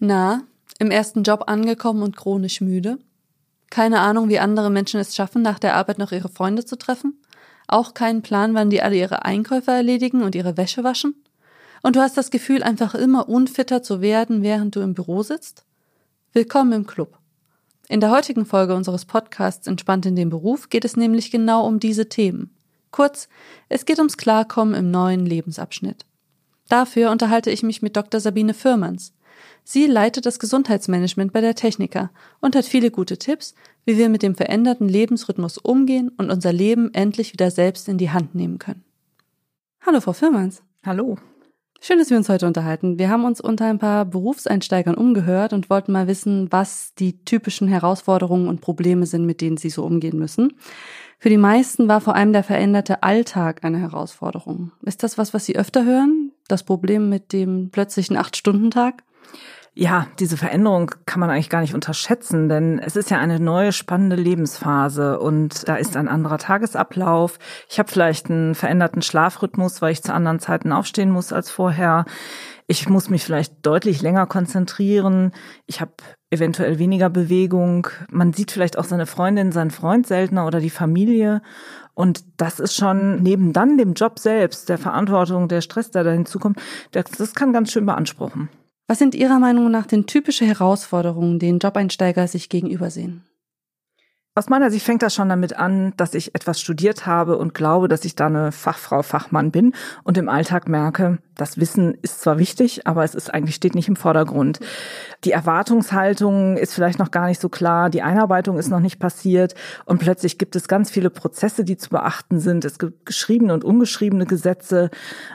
Na, im ersten Job angekommen und chronisch müde? Keine Ahnung, wie andere Menschen es schaffen, nach der Arbeit noch ihre Freunde zu treffen? Auch keinen Plan, wann die alle ihre Einkäufe erledigen und ihre Wäsche waschen? Und du hast das Gefühl, einfach immer unfitter zu werden, während du im Büro sitzt? Willkommen im Club. In der heutigen Folge unseres Podcasts Entspannt in dem Beruf geht es nämlich genau um diese Themen. Kurz, es geht ums Klarkommen im neuen Lebensabschnitt. Dafür unterhalte ich mich mit Dr. Sabine Firmans. Sie leitet das Gesundheitsmanagement bei der Techniker und hat viele gute Tipps, wie wir mit dem veränderten Lebensrhythmus umgehen und unser Leben endlich wieder selbst in die Hand nehmen können. Hallo, Frau Firmans. Hallo. Schön, dass wir uns heute unterhalten. Wir haben uns unter ein paar Berufseinsteigern umgehört und wollten mal wissen, was die typischen Herausforderungen und Probleme sind, mit denen sie so umgehen müssen. Für die meisten war vor allem der veränderte Alltag eine Herausforderung. Ist das was, was Sie öfter hören? Das Problem mit dem plötzlichen Acht-Stunden-Tag? Ja, diese Veränderung kann man eigentlich gar nicht unterschätzen, denn es ist ja eine neue spannende Lebensphase und da ist ein anderer Tagesablauf. Ich habe vielleicht einen veränderten Schlafrhythmus, weil ich zu anderen Zeiten aufstehen muss als vorher. Ich muss mich vielleicht deutlich länger konzentrieren. Ich habe eventuell weniger Bewegung. Man sieht vielleicht auch seine Freundin, seinen Freund seltener oder die Familie. Und das ist schon neben dann dem Job selbst, der Verantwortung, der Stress, der da hinzukommt, das, das kann ganz schön beanspruchen. Was sind Ihrer Meinung nach denn typische Herausforderungen, denen Jobeinsteiger sich gegenübersehen? Aus meiner Sicht fängt das schon damit an, dass ich etwas studiert habe und glaube, dass ich da eine Fachfrau, Fachmann bin und im Alltag merke, das Wissen ist zwar wichtig, aber es ist eigentlich steht nicht im Vordergrund. Die Erwartungshaltung ist vielleicht noch gar nicht so klar, die Einarbeitung ist noch nicht passiert und plötzlich gibt es ganz viele Prozesse, die zu beachten sind. Es gibt geschriebene und ungeschriebene Gesetze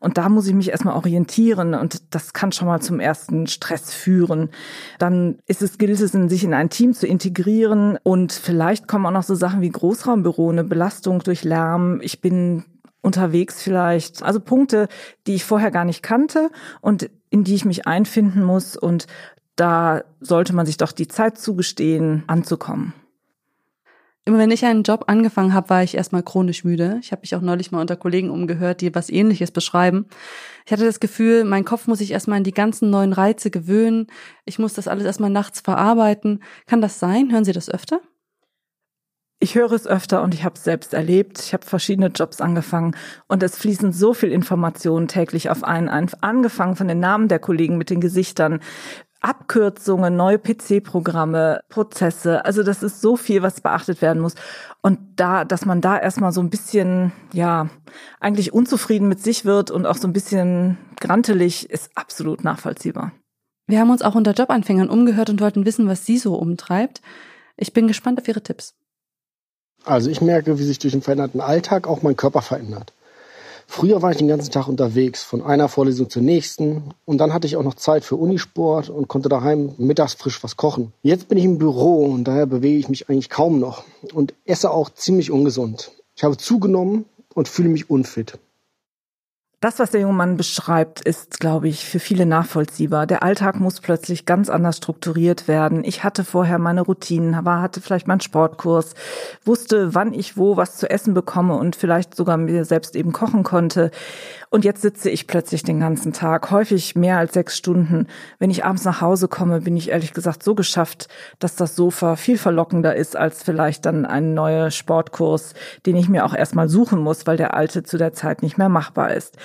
und da muss ich mich erstmal orientieren und das kann schon mal zum ersten Stress führen. Dann ist es gilt es, sich in ein Team zu integrieren und vielleicht kommen auch noch so Sachen wie Großraumbüro, eine Belastung durch Lärm. Ich bin unterwegs vielleicht. Also Punkte, die ich vorher gar nicht kannte und in die ich mich einfinden muss. Und da sollte man sich doch die Zeit zugestehen, anzukommen. Immer wenn ich einen Job angefangen habe, war ich erstmal chronisch müde. Ich habe mich auch neulich mal unter Kollegen umgehört, die was ähnliches beschreiben. Ich hatte das Gefühl, mein Kopf muss sich erstmal an die ganzen neuen Reize gewöhnen. Ich muss das alles erstmal nachts verarbeiten. Kann das sein? Hören Sie das öfter? Ich höre es öfter und ich habe es selbst erlebt. Ich habe verschiedene Jobs angefangen und es fließen so viel Informationen täglich auf einen ein. Angefangen von den Namen der Kollegen mit den Gesichtern, Abkürzungen, neue PC-Programme, Prozesse. Also das ist so viel, was beachtet werden muss. Und da, dass man da erstmal so ein bisschen, ja, eigentlich unzufrieden mit sich wird und auch so ein bisschen grantelig, ist absolut nachvollziehbar. Wir haben uns auch unter Jobanfängern umgehört und wollten wissen, was sie so umtreibt. Ich bin gespannt auf Ihre Tipps. Also ich merke, wie sich durch den veränderten Alltag auch mein Körper verändert. Früher war ich den ganzen Tag unterwegs, von einer Vorlesung zur nächsten. Und dann hatte ich auch noch Zeit für Unisport und konnte daheim mittags frisch was kochen. Jetzt bin ich im Büro und daher bewege ich mich eigentlich kaum noch und esse auch ziemlich ungesund. Ich habe zugenommen und fühle mich unfit. Das, was der junge Mann beschreibt, ist, glaube ich, für viele nachvollziehbar. Der Alltag muss plötzlich ganz anders strukturiert werden. Ich hatte vorher meine Routinen, war, hatte vielleicht meinen Sportkurs, wusste, wann ich wo was zu essen bekomme und vielleicht sogar mir selbst eben kochen konnte. Und jetzt sitze ich plötzlich den ganzen Tag, häufig mehr als sechs Stunden. Wenn ich abends nach Hause komme, bin ich ehrlich gesagt so geschafft, dass das Sofa viel verlockender ist als vielleicht dann ein neuer Sportkurs, den ich mir auch erstmal suchen muss, weil der alte zu der Zeit nicht mehr machbar ist.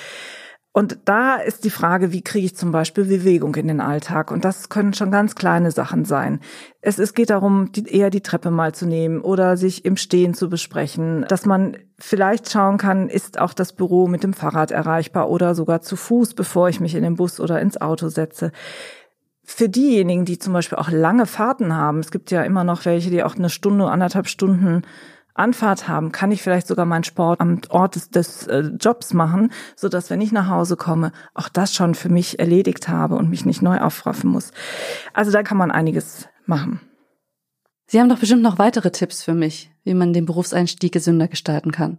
Und da ist die Frage, wie kriege ich zum Beispiel Bewegung in den Alltag? Und das können schon ganz kleine Sachen sein. Es, es geht darum, die, eher die Treppe mal zu nehmen oder sich im Stehen zu besprechen, dass man vielleicht schauen kann, ist auch das Büro mit dem Fahrrad erreichbar oder sogar zu Fuß, bevor ich mich in den Bus oder ins Auto setze für diejenigen, die zum Beispiel auch lange Fahrten haben, es gibt ja immer noch welche, die auch eine Stunde, anderthalb Stunden Anfahrt haben, kann ich vielleicht sogar meinen Sport am Ort des, des äh, Jobs machen, so dass wenn ich nach Hause komme, auch das schon für mich erledigt habe und mich nicht neu aufraffen muss. Also da kann man einiges machen. Sie haben doch bestimmt noch weitere Tipps für mich, wie man den Berufseinstieg gesünder gestalten kann.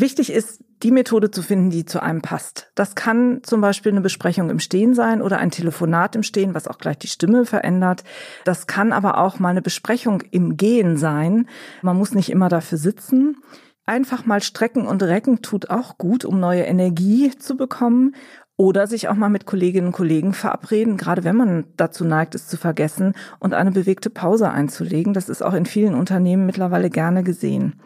Wichtig ist, die Methode zu finden, die zu einem passt. Das kann zum Beispiel eine Besprechung im Stehen sein oder ein Telefonat im Stehen, was auch gleich die Stimme verändert. Das kann aber auch mal eine Besprechung im Gehen sein. Man muss nicht immer dafür sitzen. Einfach mal strecken und recken tut auch gut, um neue Energie zu bekommen. Oder sich auch mal mit Kolleginnen und Kollegen verabreden, gerade wenn man dazu neigt, es zu vergessen und eine bewegte Pause einzulegen. Das ist auch in vielen Unternehmen mittlerweile gerne gesehen.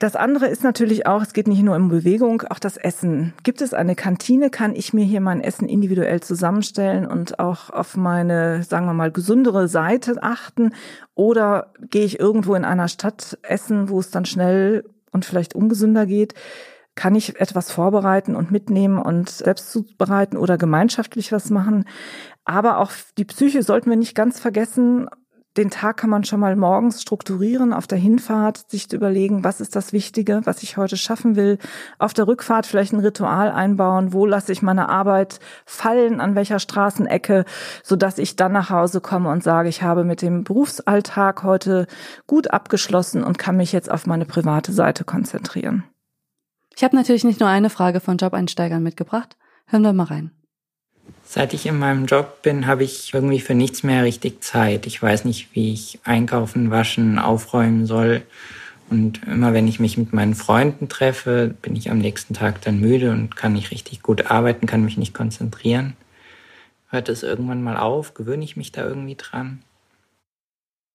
Das andere ist natürlich auch, es geht nicht nur um Bewegung, auch das Essen. Gibt es eine Kantine, kann ich mir hier mein Essen individuell zusammenstellen und auch auf meine, sagen wir mal, gesündere Seite achten? Oder gehe ich irgendwo in einer Stadt essen, wo es dann schnell und vielleicht ungesünder geht? Kann ich etwas vorbereiten und mitnehmen und selbst zubereiten oder gemeinschaftlich was machen? Aber auch die Psyche sollten wir nicht ganz vergessen den Tag kann man schon mal morgens strukturieren, auf der Hinfahrt sich überlegen, was ist das Wichtige, was ich heute schaffen will. Auf der Rückfahrt vielleicht ein Ritual einbauen, wo lasse ich meine Arbeit fallen, an welcher Straßenecke, so dass ich dann nach Hause komme und sage, ich habe mit dem Berufsalltag heute gut abgeschlossen und kann mich jetzt auf meine private Seite konzentrieren. Ich habe natürlich nicht nur eine Frage von Job-Einsteigern mitgebracht. Hören wir mal rein. Seit ich in meinem Job bin, habe ich irgendwie für nichts mehr richtig Zeit. Ich weiß nicht, wie ich einkaufen, waschen, aufräumen soll. Und immer wenn ich mich mit meinen Freunden treffe, bin ich am nächsten Tag dann müde und kann nicht richtig gut arbeiten, kann mich nicht konzentrieren. Hört es irgendwann mal auf? Gewöhne ich mich da irgendwie dran?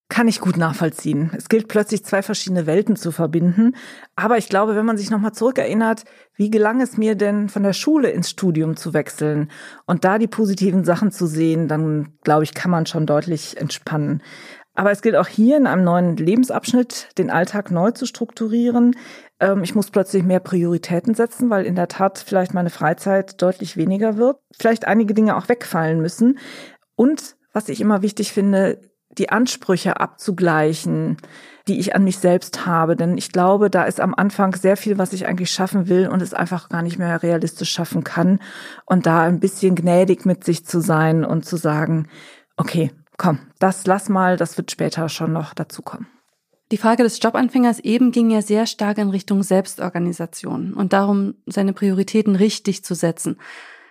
Kann ich gut nachvollziehen. Es gilt plötzlich zwei verschiedene Welten zu verbinden. Aber ich glaube, wenn man sich nochmal zurückerinnert, wie gelang es mir denn von der Schule ins Studium zu wechseln und da die positiven Sachen zu sehen, dann glaube ich, kann man schon deutlich entspannen. Aber es gilt auch hier in einem neuen Lebensabschnitt, den Alltag neu zu strukturieren. Ähm, ich muss plötzlich mehr Prioritäten setzen, weil in der Tat vielleicht meine Freizeit deutlich weniger wird. Vielleicht einige Dinge auch wegfallen müssen. Und was ich immer wichtig finde, die Ansprüche abzugleichen, die ich an mich selbst habe. Denn ich glaube, da ist am Anfang sehr viel, was ich eigentlich schaffen will und es einfach gar nicht mehr realistisch schaffen kann. Und da ein bisschen gnädig mit sich zu sein und zu sagen, okay, komm, das lass mal, das wird später schon noch dazukommen. Die Frage des Jobanfängers eben ging ja sehr stark in Richtung Selbstorganisation und darum, seine Prioritäten richtig zu setzen.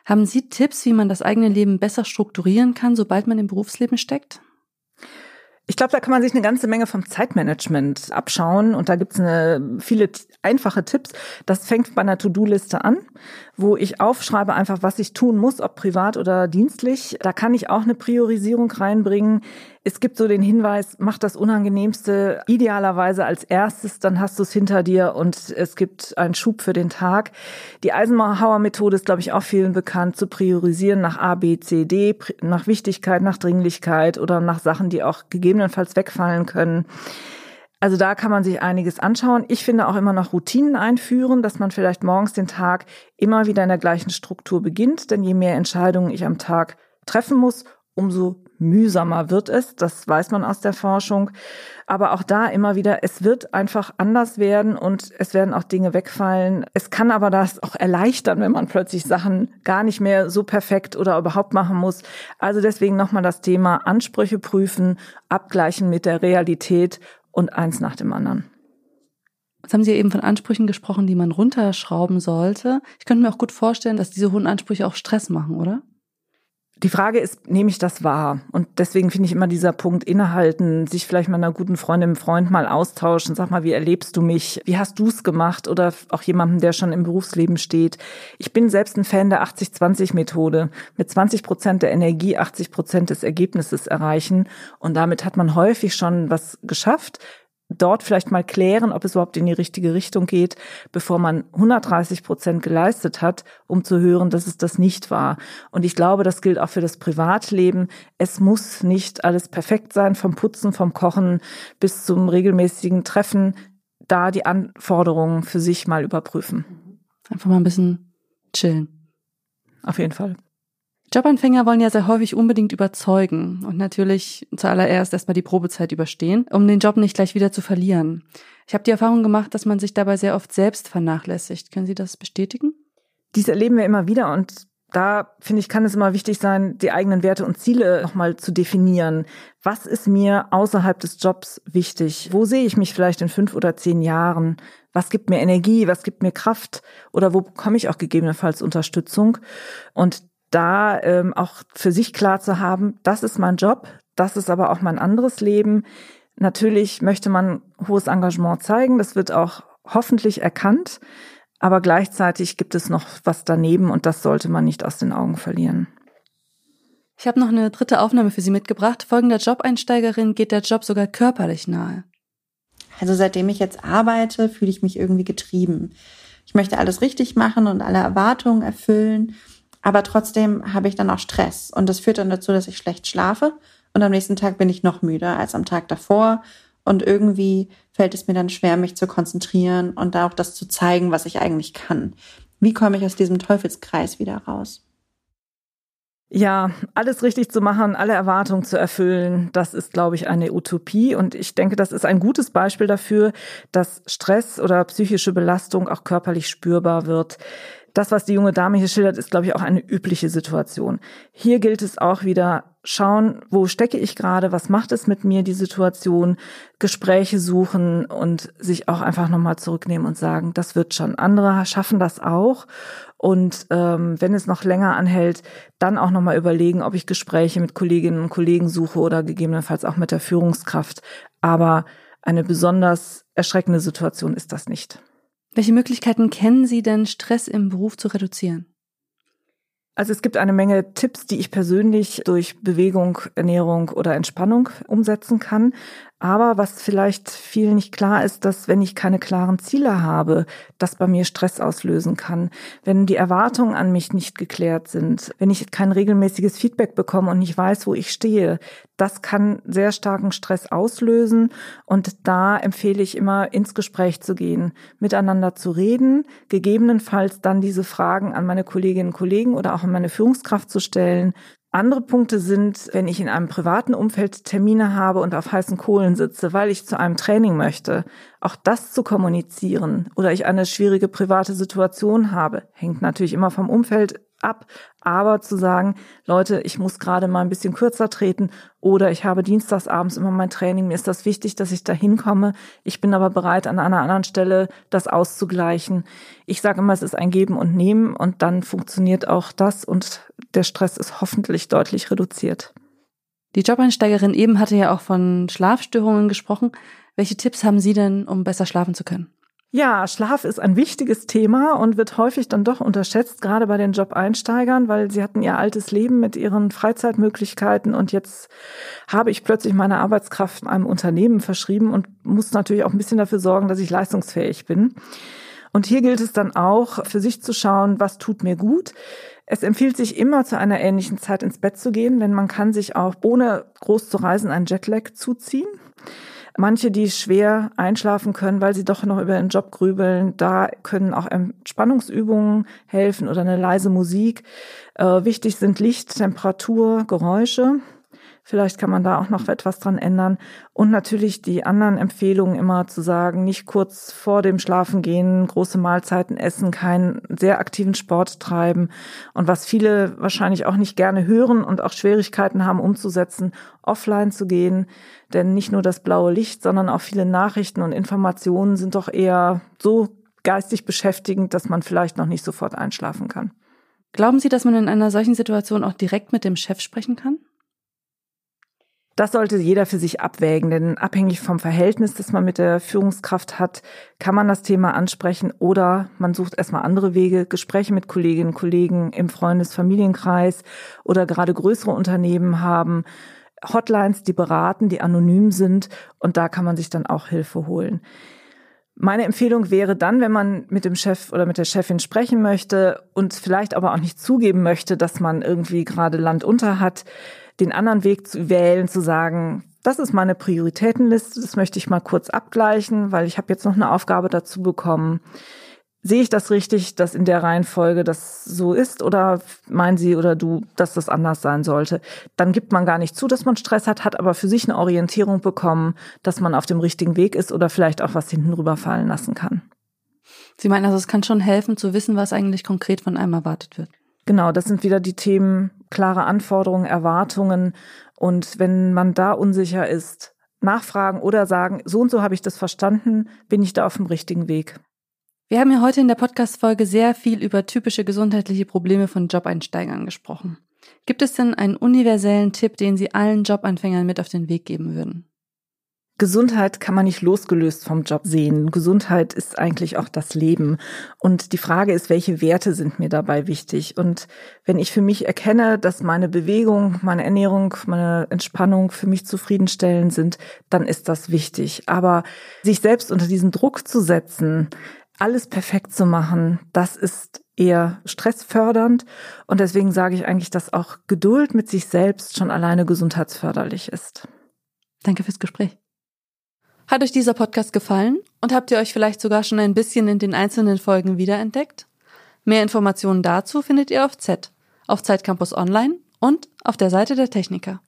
Haben Sie Tipps, wie man das eigene Leben besser strukturieren kann, sobald man im Berufsleben steckt? Ich glaube, da kann man sich eine ganze Menge vom Zeitmanagement abschauen und da gibt's eine, viele einfache Tipps. Das fängt bei einer To-Do-Liste an, wo ich aufschreibe einfach, was ich tun muss, ob privat oder dienstlich. Da kann ich auch eine Priorisierung reinbringen. Es gibt so den Hinweis, mach das Unangenehmste idealerweise als erstes, dann hast du es hinter dir und es gibt einen Schub für den Tag. Die Eisenhower-Methode ist, glaube ich, auch vielen bekannt, zu priorisieren nach A, B, C, D, nach Wichtigkeit, nach Dringlichkeit oder nach Sachen, die auch gegebenenfalls wegfallen können. Also da kann man sich einiges anschauen. Ich finde auch immer noch Routinen einführen, dass man vielleicht morgens den Tag immer wieder in der gleichen Struktur beginnt. Denn je mehr Entscheidungen ich am Tag treffen muss, umso mühsamer wird es. Das weiß man aus der Forschung. Aber auch da immer wieder, es wird einfach anders werden und es werden auch Dinge wegfallen. Es kann aber das auch erleichtern, wenn man plötzlich Sachen gar nicht mehr so perfekt oder überhaupt machen muss. Also deswegen nochmal das Thema Ansprüche prüfen, abgleichen mit der Realität und eins nach dem anderen. Jetzt haben Sie eben von Ansprüchen gesprochen, die man runterschrauben sollte. Ich könnte mir auch gut vorstellen, dass diese hohen Ansprüche auch Stress machen, oder? Die Frage ist, nehme ich das wahr? Und deswegen finde ich immer dieser Punkt innehalten, sich vielleicht mit einer guten Freundin, einem Freund mal austauschen, sag mal, wie erlebst du mich? Wie hast du es gemacht? Oder auch jemandem, der schon im Berufsleben steht. Ich bin selbst ein Fan der 80-20-Methode. Mit 20 Prozent der Energie 80 Prozent des Ergebnisses erreichen. Und damit hat man häufig schon was geschafft dort vielleicht mal klären, ob es überhaupt in die richtige Richtung geht, bevor man 130 Prozent geleistet hat, um zu hören, dass es das nicht war. Und ich glaube, das gilt auch für das Privatleben. Es muss nicht alles perfekt sein, vom Putzen, vom Kochen bis zum regelmäßigen Treffen, da die Anforderungen für sich mal überprüfen. Einfach mal ein bisschen chillen. Auf jeden Fall. Jobanfänger wollen ja sehr häufig unbedingt überzeugen und natürlich zuallererst erstmal die Probezeit überstehen, um den Job nicht gleich wieder zu verlieren. Ich habe die Erfahrung gemacht, dass man sich dabei sehr oft selbst vernachlässigt. Können Sie das bestätigen? Dies erleben wir immer wieder und da finde ich, kann es immer wichtig sein, die eigenen Werte und Ziele nochmal zu definieren. Was ist mir außerhalb des Jobs wichtig? Wo sehe ich mich vielleicht in fünf oder zehn Jahren? Was gibt mir Energie? Was gibt mir Kraft? Oder wo bekomme ich auch gegebenenfalls Unterstützung? Und da ähm, auch für sich klar zu haben, das ist mein Job, das ist aber auch mein anderes Leben. Natürlich möchte man hohes Engagement zeigen, das wird auch hoffentlich erkannt. Aber gleichzeitig gibt es noch was daneben und das sollte man nicht aus den Augen verlieren. Ich habe noch eine dritte Aufnahme für Sie mitgebracht. Folgender Job-Einsteigerin geht der Job sogar körperlich nahe. Also seitdem ich jetzt arbeite, fühle ich mich irgendwie getrieben. Ich möchte alles richtig machen und alle Erwartungen erfüllen, aber trotzdem habe ich dann auch Stress und das führt dann dazu, dass ich schlecht schlafe und am nächsten Tag bin ich noch müder als am Tag davor und irgendwie fällt es mir dann schwer, mich zu konzentrieren und auch das zu zeigen, was ich eigentlich kann. Wie komme ich aus diesem Teufelskreis wieder raus? Ja, alles richtig zu machen, alle Erwartungen zu erfüllen, das ist, glaube ich, eine Utopie. Und ich denke, das ist ein gutes Beispiel dafür, dass Stress oder psychische Belastung auch körperlich spürbar wird. Das, was die junge Dame hier schildert, ist, glaube ich, auch eine übliche Situation. Hier gilt es auch wieder, schauen, wo stecke ich gerade, was macht es mit mir, die Situation, Gespräche suchen und sich auch einfach nochmal zurücknehmen und sagen, das wird schon. Andere schaffen das auch. Und ähm, wenn es noch länger anhält, dann auch nochmal überlegen, ob ich Gespräche mit Kolleginnen und Kollegen suche oder gegebenenfalls auch mit der Führungskraft. Aber eine besonders erschreckende Situation ist das nicht. Welche Möglichkeiten kennen Sie denn, Stress im Beruf zu reduzieren? Also es gibt eine Menge Tipps, die ich persönlich durch Bewegung, Ernährung oder Entspannung umsetzen kann. Aber was vielleicht vielen nicht klar ist, dass wenn ich keine klaren Ziele habe, das bei mir Stress auslösen kann. Wenn die Erwartungen an mich nicht geklärt sind, wenn ich kein regelmäßiges Feedback bekomme und nicht weiß, wo ich stehe, das kann sehr starken Stress auslösen. Und da empfehle ich immer, ins Gespräch zu gehen, miteinander zu reden, gegebenenfalls dann diese Fragen an meine Kolleginnen und Kollegen oder auch an meine Führungskraft zu stellen andere Punkte sind, wenn ich in einem privaten Umfeld Termine habe und auf heißen Kohlen sitze, weil ich zu einem Training möchte, auch das zu kommunizieren oder ich eine schwierige private Situation habe, hängt natürlich immer vom Umfeld ab, aber zu sagen, Leute, ich muss gerade mal ein bisschen kürzer treten oder ich habe dienstagsabends immer mein Training, mir ist das wichtig, dass ich da hinkomme. Ich bin aber bereit, an einer anderen Stelle das auszugleichen. Ich sage immer, es ist ein Geben und Nehmen und dann funktioniert auch das und der Stress ist hoffentlich deutlich reduziert. Die Jobeinsteigerin eben hatte ja auch von Schlafstörungen gesprochen. Welche Tipps haben Sie denn, um besser schlafen zu können? Ja, Schlaf ist ein wichtiges Thema und wird häufig dann doch unterschätzt, gerade bei den Job-Einsteigern, weil sie hatten ihr altes Leben mit ihren Freizeitmöglichkeiten und jetzt habe ich plötzlich meine Arbeitskraft einem Unternehmen verschrieben und muss natürlich auch ein bisschen dafür sorgen, dass ich leistungsfähig bin. Und hier gilt es dann auch, für sich zu schauen, was tut mir gut. Es empfiehlt sich immer zu einer ähnlichen Zeit ins Bett zu gehen, denn man kann sich auch ohne groß zu reisen einen Jetlag zuziehen. Manche, die schwer einschlafen können, weil sie doch noch über den Job grübeln, da können auch Entspannungsübungen helfen oder eine leise Musik. Äh, wichtig sind Licht, Temperatur, Geräusche. Vielleicht kann man da auch noch etwas dran ändern. Und natürlich die anderen Empfehlungen immer zu sagen, nicht kurz vor dem Schlafen gehen, große Mahlzeiten essen, keinen sehr aktiven Sport treiben. Und was viele wahrscheinlich auch nicht gerne hören und auch Schwierigkeiten haben umzusetzen, offline zu gehen. Denn nicht nur das blaue Licht, sondern auch viele Nachrichten und Informationen sind doch eher so geistig beschäftigend, dass man vielleicht noch nicht sofort einschlafen kann. Glauben Sie, dass man in einer solchen Situation auch direkt mit dem Chef sprechen kann? Das sollte jeder für sich abwägen, denn abhängig vom Verhältnis, das man mit der Führungskraft hat, kann man das Thema ansprechen oder man sucht erstmal andere Wege, Gespräche mit Kolleginnen und Kollegen im Freundes-Familienkreis oder gerade größere Unternehmen haben Hotlines, die beraten, die anonym sind und da kann man sich dann auch Hilfe holen. Meine Empfehlung wäre dann, wenn man mit dem Chef oder mit der Chefin sprechen möchte und vielleicht aber auch nicht zugeben möchte, dass man irgendwie gerade Land unter hat, den anderen Weg zu wählen, zu sagen, das ist meine Prioritätenliste, das möchte ich mal kurz abgleichen, weil ich habe jetzt noch eine Aufgabe dazu bekommen. Sehe ich das richtig, dass in der Reihenfolge das so ist oder meinen Sie oder du, dass das anders sein sollte? Dann gibt man gar nicht zu, dass man Stress hat, hat aber für sich eine Orientierung bekommen, dass man auf dem richtigen Weg ist oder vielleicht auch was hinten rüberfallen lassen kann. Sie meinen also, es kann schon helfen zu wissen, was eigentlich konkret von einem erwartet wird. Genau, das sind wieder die Themen klare Anforderungen, Erwartungen. Und wenn man da unsicher ist, nachfragen oder sagen, so und so habe ich das verstanden, bin ich da auf dem richtigen Weg. Wir haben ja heute in der Podcast-Folge sehr viel über typische gesundheitliche Probleme von Jobeinsteigern gesprochen. Gibt es denn einen universellen Tipp, den Sie allen Jobanfängern mit auf den Weg geben würden? Gesundheit kann man nicht losgelöst vom Job sehen. Gesundheit ist eigentlich auch das Leben. Und die Frage ist, welche Werte sind mir dabei wichtig? Und wenn ich für mich erkenne, dass meine Bewegung, meine Ernährung, meine Entspannung für mich zufriedenstellend sind, dann ist das wichtig. Aber sich selbst unter diesen Druck zu setzen, alles perfekt zu machen, das ist eher stressfördernd. Und deswegen sage ich eigentlich, dass auch Geduld mit sich selbst schon alleine gesundheitsförderlich ist. Danke fürs Gespräch. Hat euch dieser Podcast gefallen und habt ihr euch vielleicht sogar schon ein bisschen in den einzelnen Folgen wiederentdeckt? Mehr Informationen dazu findet ihr auf Z, auf Zeitcampus Online und auf der Seite der Techniker.